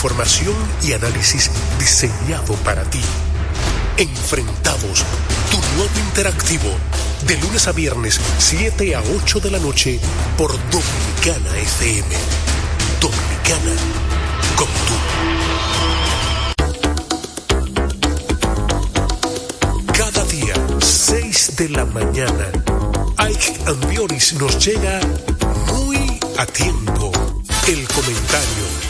información y análisis diseñado para ti. Enfrentados, tu nuevo interactivo, de lunes a viernes, 7 a 8 de la noche, por Dominicana FM. Dominicana, como tú. Cada día, 6 de la mañana, Ike Ambioris nos llega muy a tiempo. El comentario,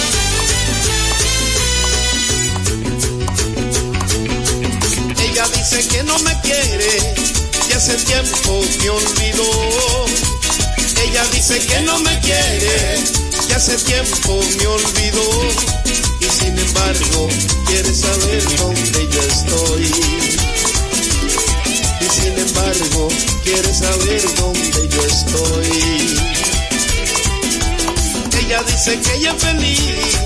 Dice que no me quiere, y hace tiempo me olvidó. Ella dice que no me quiere, y hace tiempo me olvidó. Y sin embargo, quiere saber dónde yo estoy. Y sin embargo, quiere saber dónde yo estoy. Ella dice que ella es feliz,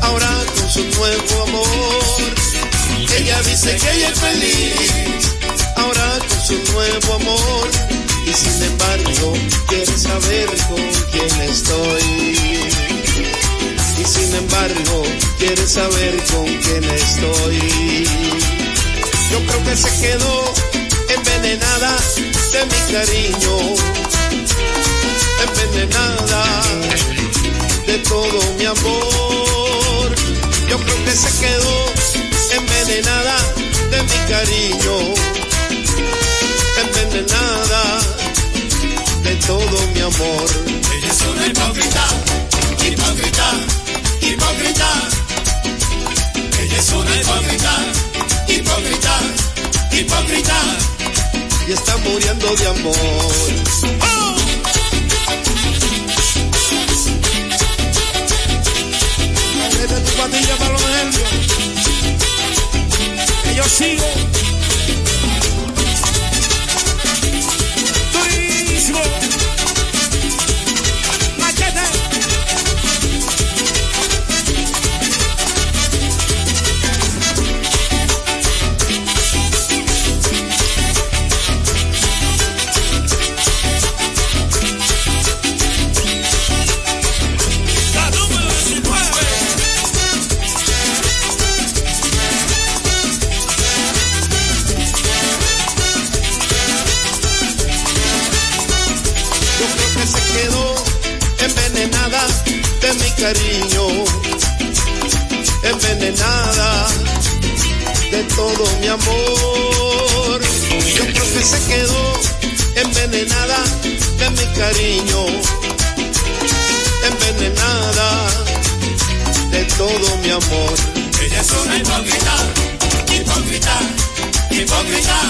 ahora con su nuevo amor. Ella dice que ella es feliz, ahora con su nuevo amor. Y sin embargo, quiere saber con quién estoy. Y sin embargo, quiere saber con quién estoy. Yo creo que se quedó envenenada de mi cariño. Envenenada de todo mi amor. Yo creo que se quedó envenenada de mi cariño, envenenada de todo mi amor. Ella es una hipócrita, hipócrita, hipócrita. Ella es una hipócrita, hipócrita, hipócrita. Y está muriendo de amor. ¡Oh! Tu patilla para los nervios. Yo sigo. Envenenada de todo mi amor. Yo creo que se quedó envenenada de mi cariño, envenenada de todo mi amor. Ella es una hipócrita, hipócrita, hipócrita.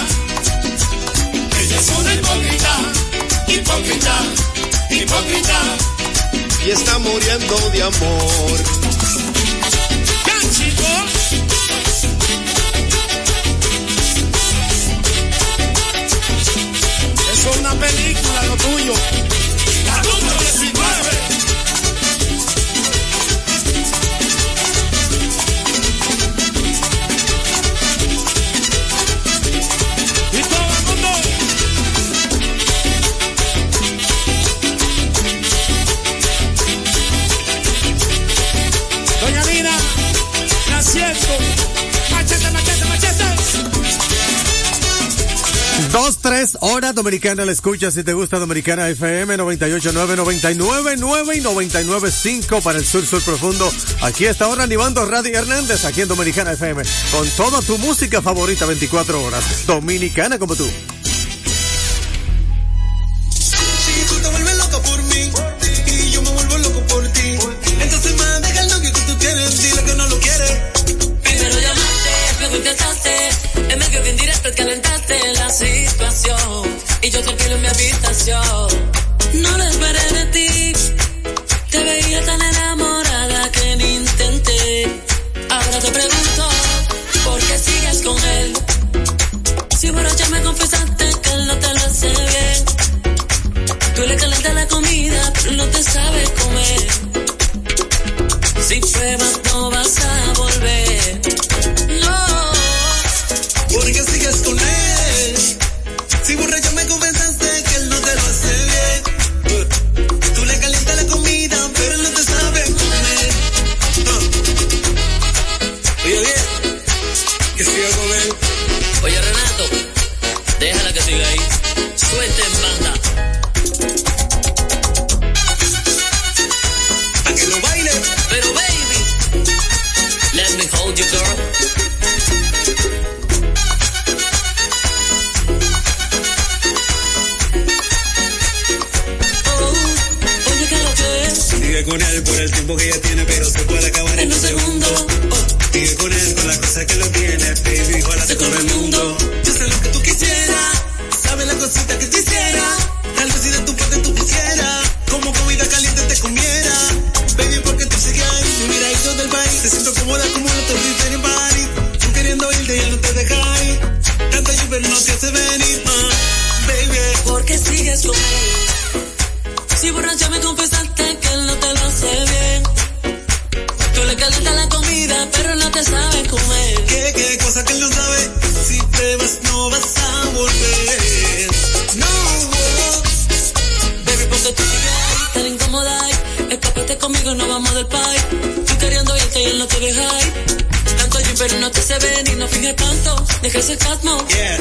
Ella es una hipócrita, hipócrita, hipócrita. Y está muriendo de amor. Eso es una película, lo tuyo. Dos, tres, hora dominicana la escucha si te gusta Dominicana FM 98.9, 99.9 y 99.5 para el sur, sur profundo. Aquí está ahora animando Radio Hernández aquí en Dominicana FM con toda tu música favorita 24 horas. Dominicana como tú. yo tranquilo en mi habitación. No lo esperé de ti, te veía tan enamorada que ni intenté. Ahora te pregunto, ¿por qué sigues con él? Si borracha me confesaste que él no te lo hace bien. Tú le calentas la comida, pero no te sabe comer.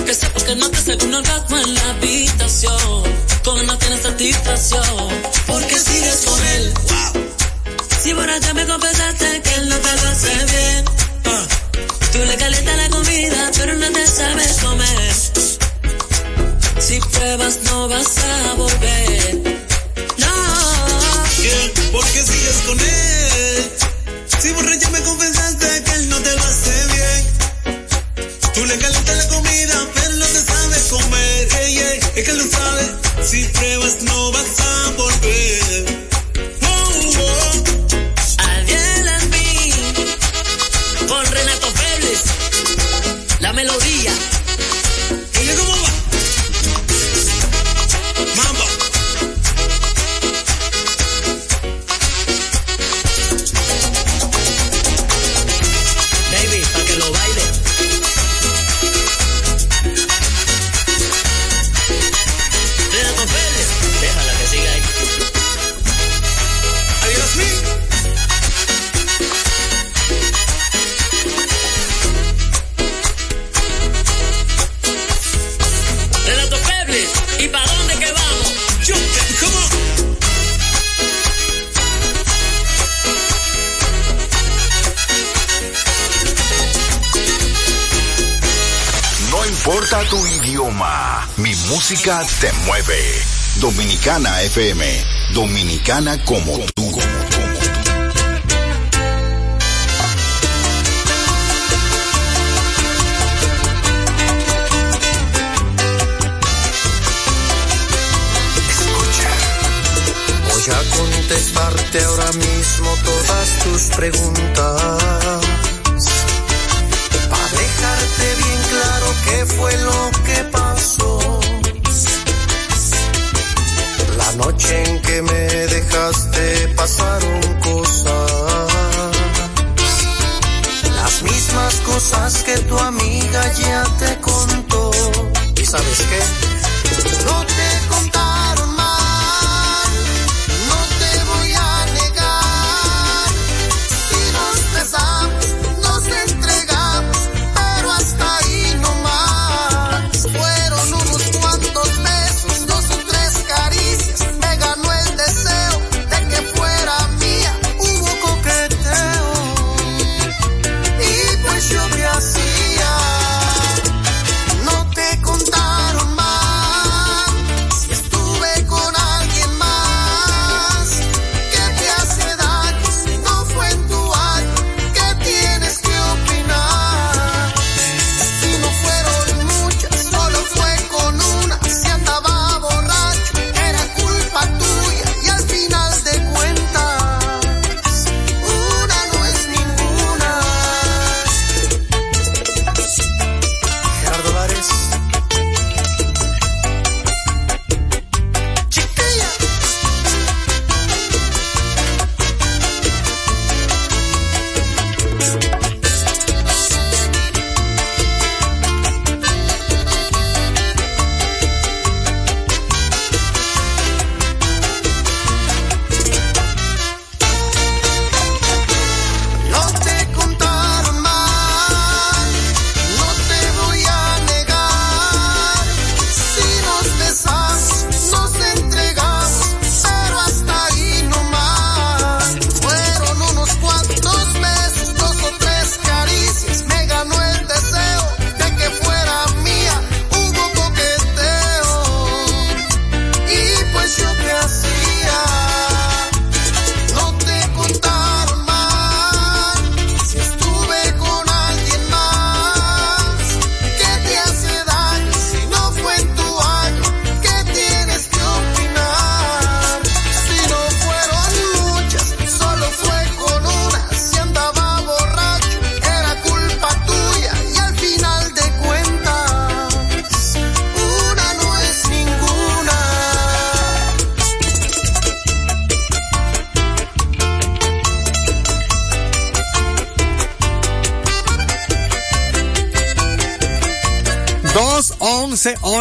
Que sepas que no te sale un orgasmo en la habitación. Con él no tienes satisfacción. Porque sigues con él. Dominicana FM, dominicana como tú. Como, tú. Escucha. Voy a contestarte ahora mismo todas tus preguntas pasaron cosas. Las mismas cosas que tu amiga ya te contó. ¿Y sabes qué?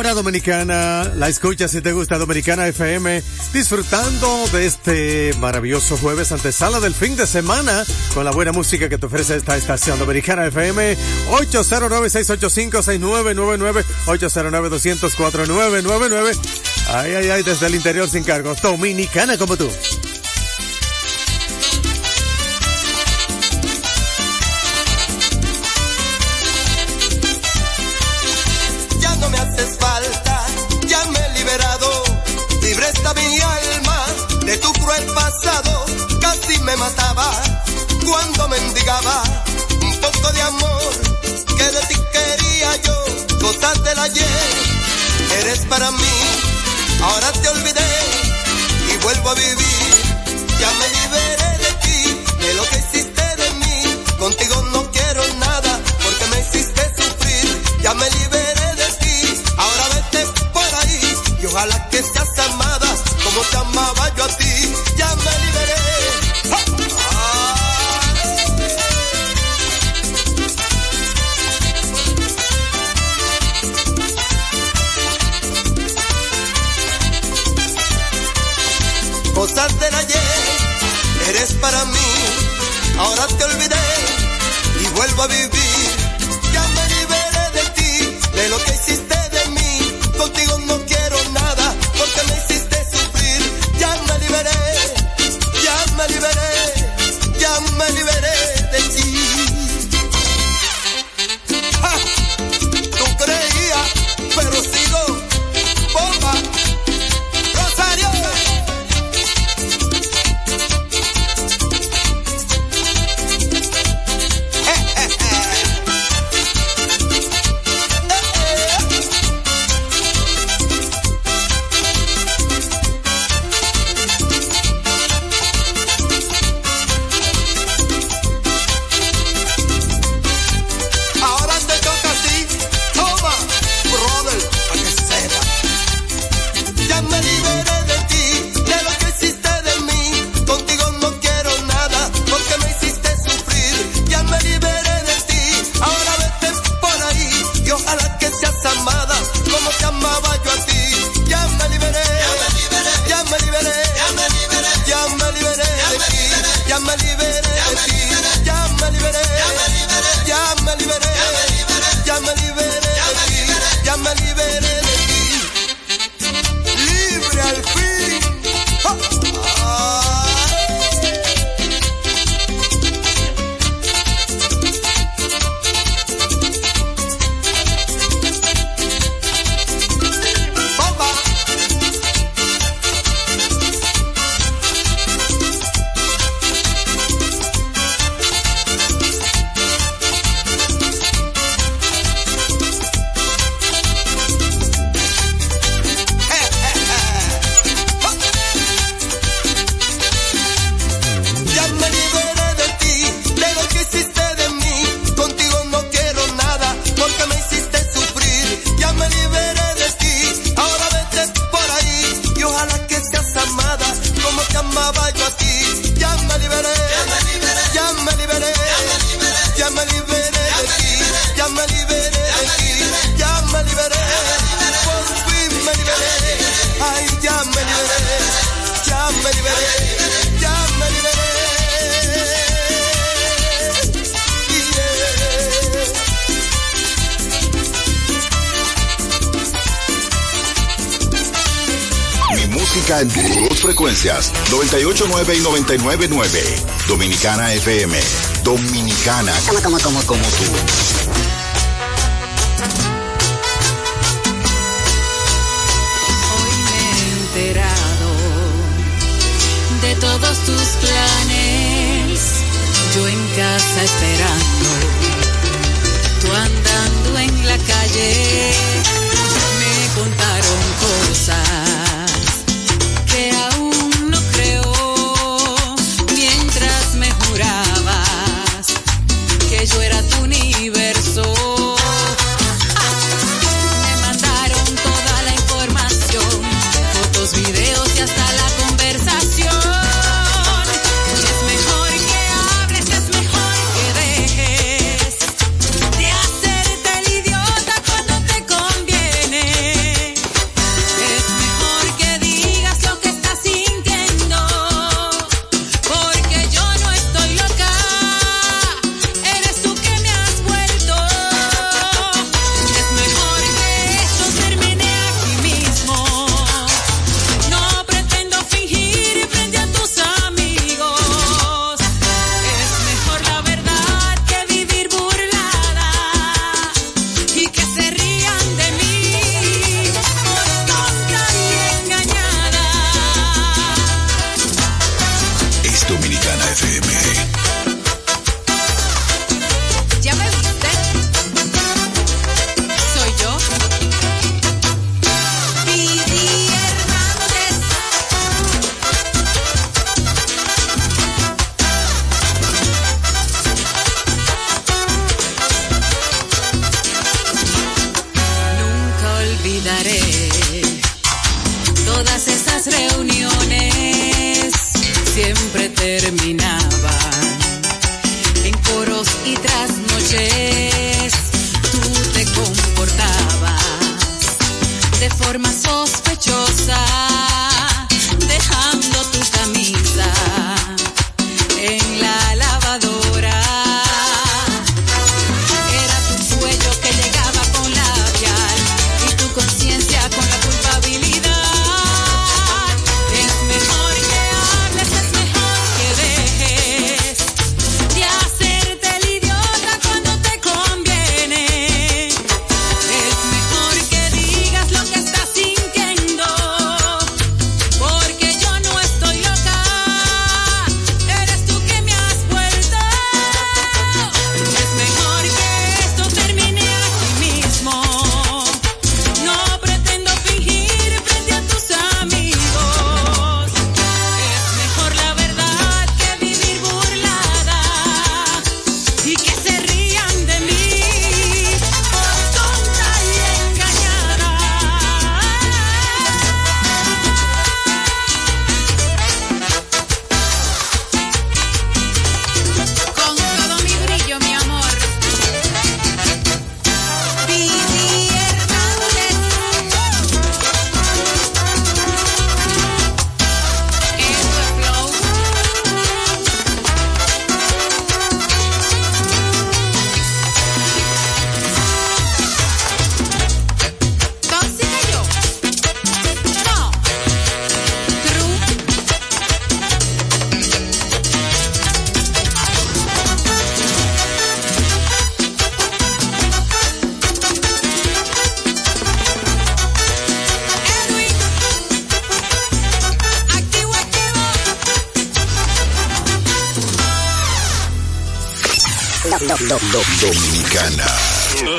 hora dominicana, la escucha si te gusta Dominicana FM, disfrutando de este maravilloso jueves antesala del fin de semana con la buena música que te ofrece esta estación Dominicana FM 809-685-6999, 809-200-4999, ay, ay, ay, desde el interior sin cargos, dominicana como tú. mataba cuando mendigaba un poco de amor que de ti quería yo, cosas del ayer. Eres para mí, ahora te olvidé y vuelvo a vivir. Ya me liberé de ti, de lo que hiciste de mí. Contigo no quiero nada porque me hiciste sufrir. Ya me liberé en dos frecuencias, 98.9 y 99.9. Dominicana FM. Dominicana. Como, como, como, como tú. Hoy me he enterado de todos tus planes. Yo en casa esperando. Tú andando en la calle termina. Dominicana.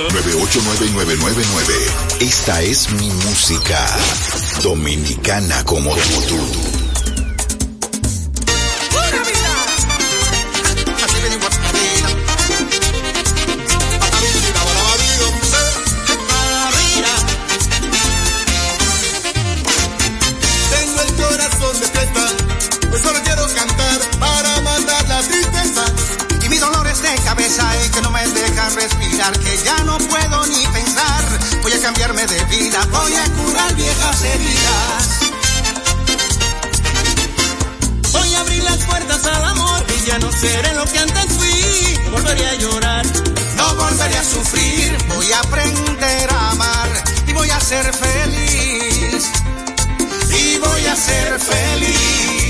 9899999. Esta es mi música. Dominicana como, como tú. que ya no puedo ni pensar. Voy a cambiarme de vida, voy a curar viejas heridas. Voy a abrir las puertas al amor y ya no seré lo que antes fui. No volveré a llorar, no volveré a sufrir. Voy a aprender a amar y voy a ser feliz. Y voy a ser feliz.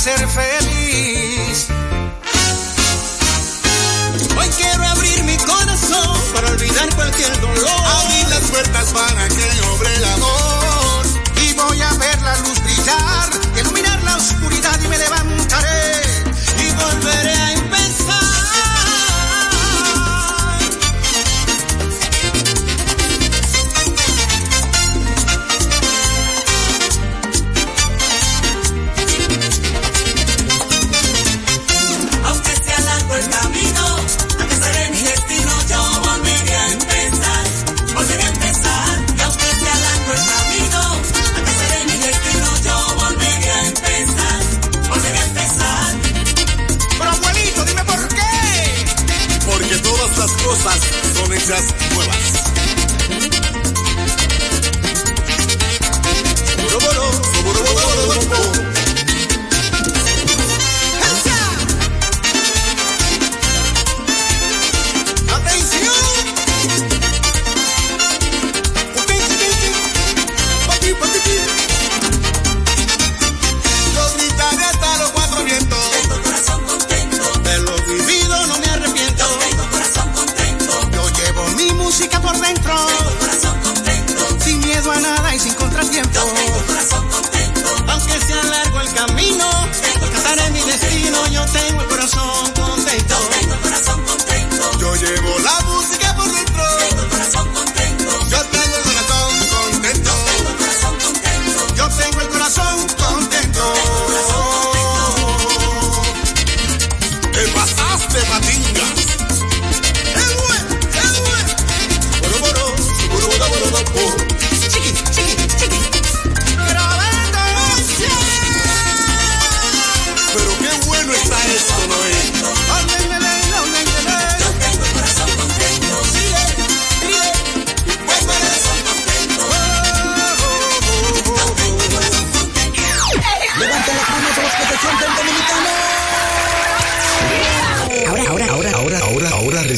ser feliz. Hoy quiero abrir mi corazón para olvidar cualquier dolor. Abrir las puertas para que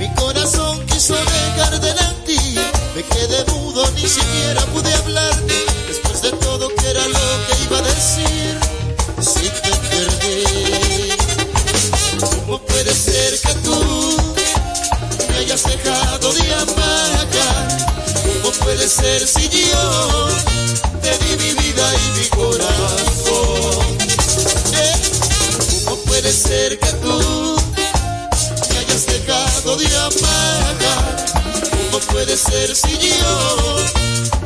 mi corazón quiso negar delante Me quedé mudo, ni siquiera pude hablarte. Después de todo, que era lo que iba a decir? Si te perdí. ¿Cómo puede ser que tú me hayas dejado de amar acá? ¿Cómo puede ser si yo te di mi vida y mi corazón? ¿Eh? ¿Cómo puede ser que tú podía ¿Cómo puede ser si yo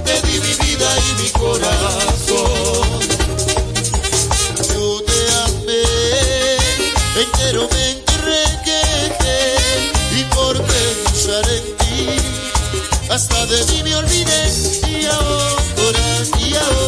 te di mi vida y mi corazón? Yo te amé, entero me encargué y por pensar en ti hasta de mí me olvidé y ahora y ahora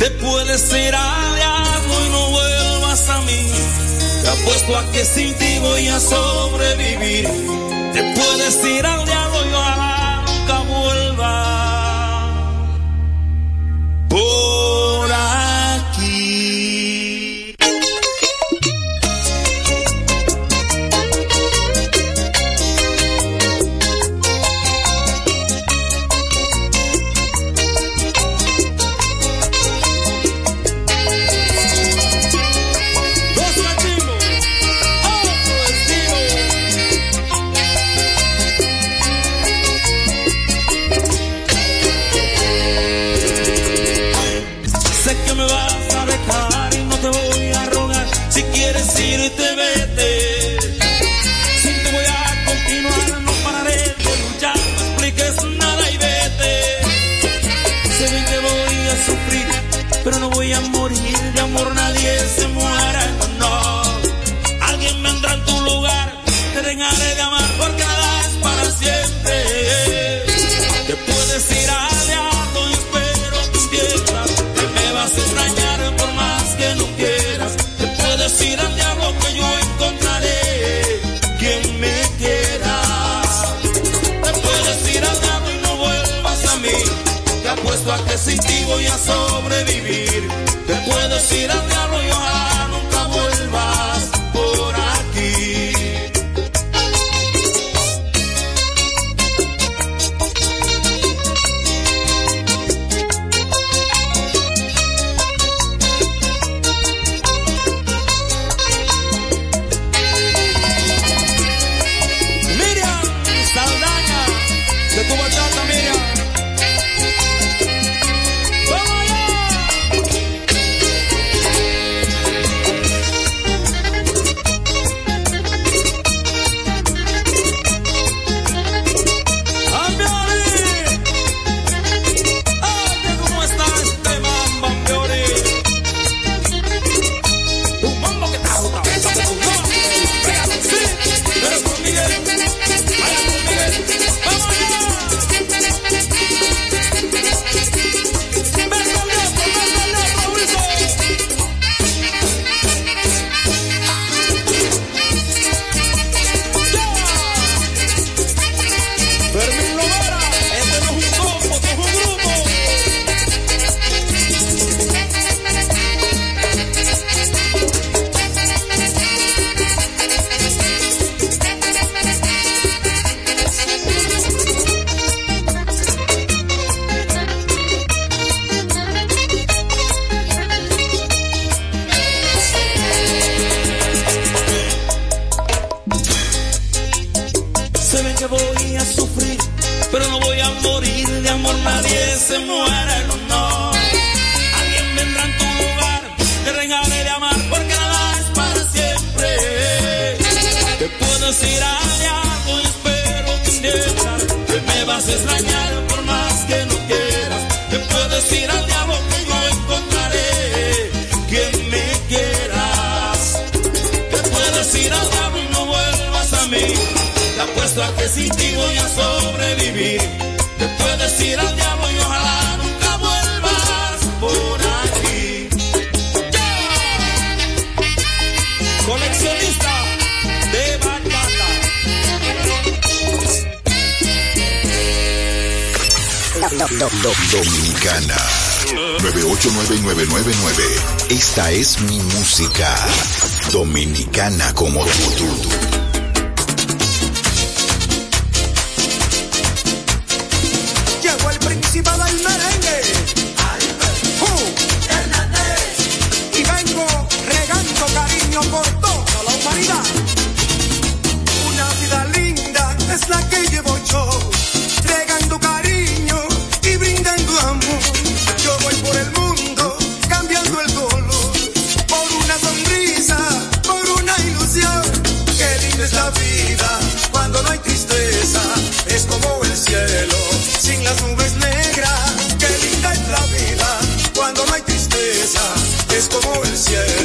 Te puedes ir algo y no vuelvas a mí. Te apuesto a que sin ti voy a sobrevivir. Te puedes ir al Dominicana 989999. Esta es mi música. Dominicana como tú. Llegó el príncipe del merengue. yeah.